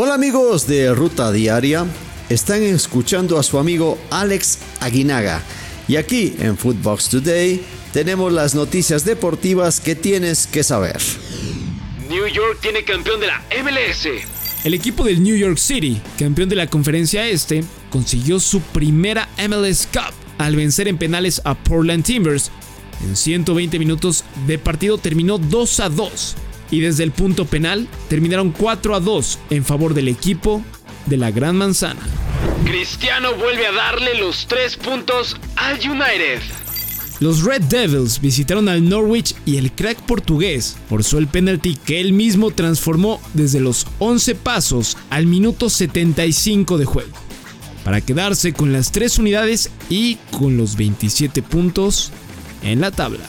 Hola amigos de Ruta Diaria, están escuchando a su amigo Alex Aguinaga y aquí en Footbox Today tenemos las noticias deportivas que tienes que saber. New York tiene campeón de la MLS. El equipo del New York City, campeón de la conferencia este, consiguió su primera MLS Cup al vencer en penales a Portland Timbers. En 120 minutos de partido terminó 2 a 2 y desde el punto penal terminaron 4 a 2 en favor del equipo de la Gran Manzana. Cristiano vuelve a darle los 3 puntos al United. Los Red Devils visitaron al Norwich y el crack portugués forzó el penalti que él mismo transformó desde los 11 pasos al minuto 75 de juego, para quedarse con las 3 unidades y con los 27 puntos en la tabla.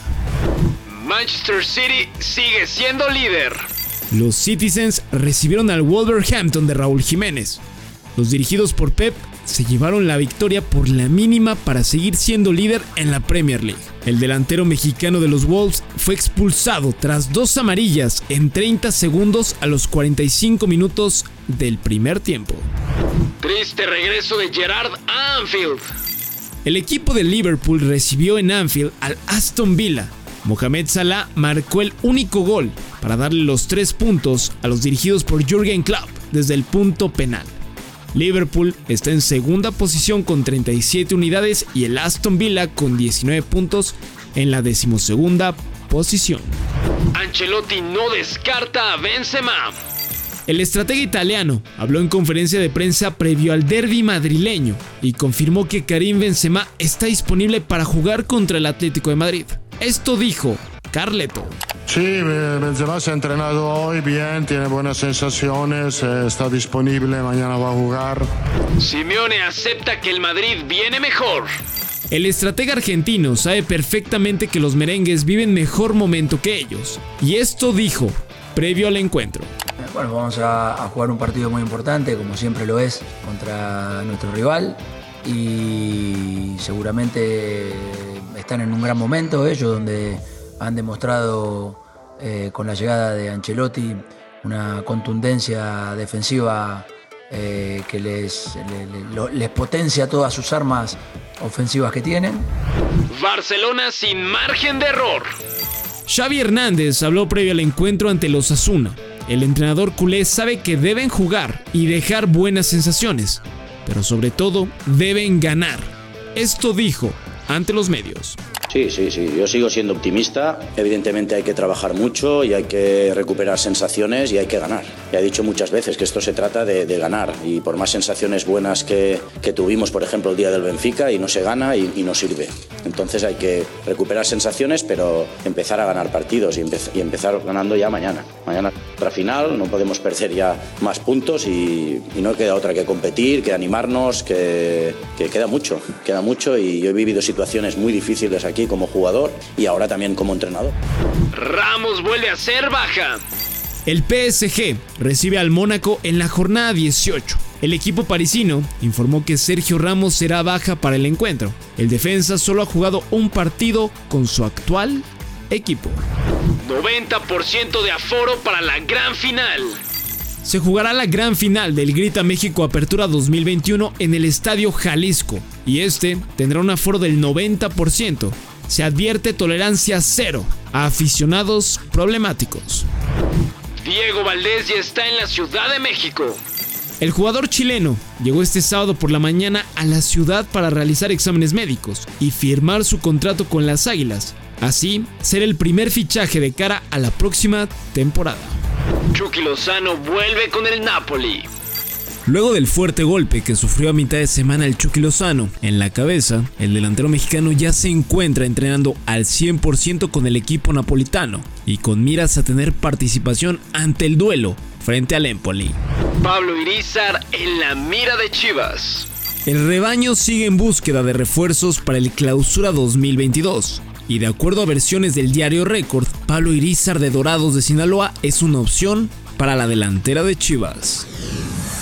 Manchester City sigue siendo líder. Los Citizens recibieron al Wolverhampton de Raúl Jiménez. Los dirigidos por Pep se llevaron la victoria por la mínima para seguir siendo líder en la Premier League. El delantero mexicano de los Wolves fue expulsado tras dos amarillas en 30 segundos a los 45 minutos del primer tiempo. Triste regreso de Gerard Anfield. El equipo de Liverpool recibió en Anfield al Aston Villa. Mohamed Salah marcó el único gol para darle los tres puntos a los dirigidos por Jürgen Klopp desde el punto penal. Liverpool está en segunda posición con 37 unidades y el Aston Villa con 19 puntos en la decimosegunda posición. Ancelotti no descarta a Benzema. El estratega italiano habló en conferencia de prensa previo al derby madrileño y confirmó que Karim Benzema está disponible para jugar contra el Atlético de Madrid. Esto dijo Carleto. Sí, Benzema se ha entrenado hoy bien, tiene buenas sensaciones, eh, está disponible, mañana va a jugar. Simeone acepta que el Madrid viene mejor. El estratega argentino sabe perfectamente que los merengues viven mejor momento que ellos, y esto dijo previo al encuentro. Bueno, vamos a, a jugar un partido muy importante, como siempre lo es, contra nuestro rival, y seguramente están en un gran momento ellos, donde han demostrado eh, con la llegada de Ancelotti una contundencia defensiva eh, que les, les, les potencia todas sus armas ofensivas que tienen. Barcelona sin margen de error. Xavi Hernández habló previo al encuentro ante los Asuna. El entrenador culé sabe que deben jugar y dejar buenas sensaciones, pero sobre todo deben ganar. Esto dijo ante los medios. Sí, sí, sí, yo sigo siendo optimista. Evidentemente hay que trabajar mucho y hay que recuperar sensaciones y hay que ganar. Ya he dicho muchas veces que esto se trata de, ganar y por más sensaciones buenas que, que, tuvimos, por ejemplo, el día del Benfica y no se gana y, no sirve. Entonces hay que recuperar sensaciones, pero empezar a ganar partidos y, empe y empezar ganando ya mañana. Mañana otra final, no podemos perder ya más puntos y, no queda otra que competir, que animarnos, que, que queda mucho, queda mucho y yo he vivido situaciones muy difíciles aquí como jugador y ahora también como entrenador. Ramos vuelve a ser baja. El PSG recibe al Mónaco en la jornada 18. El equipo parisino informó que Sergio Ramos será baja para el encuentro. El defensa solo ha jugado un partido con su actual equipo. 90% de aforo para la gran final. Se jugará la gran final del Grita México Apertura 2021 en el Estadio Jalisco y este tendrá un aforo del 90%. Se advierte tolerancia cero a aficionados problemáticos. Diego Valdés ya está en la Ciudad de México. El jugador chileno llegó este sábado por la mañana a la ciudad para realizar exámenes médicos y firmar su contrato con las Águilas. Así, ser el primer fichaje de cara a la próxima temporada. Chucky Lozano vuelve con el Napoli. Luego del fuerte golpe que sufrió a mitad de semana el Chucky Lozano en la cabeza, el delantero mexicano ya se encuentra entrenando al 100% con el equipo napolitano y con miras a tener participación ante el duelo frente al Empoli. Pablo Irizar en la mira de Chivas. El rebaño sigue en búsqueda de refuerzos para el Clausura 2022. Y de acuerdo a versiones del diario Record, Pablo Irizar de Dorados de Sinaloa es una opción para la delantera de Chivas.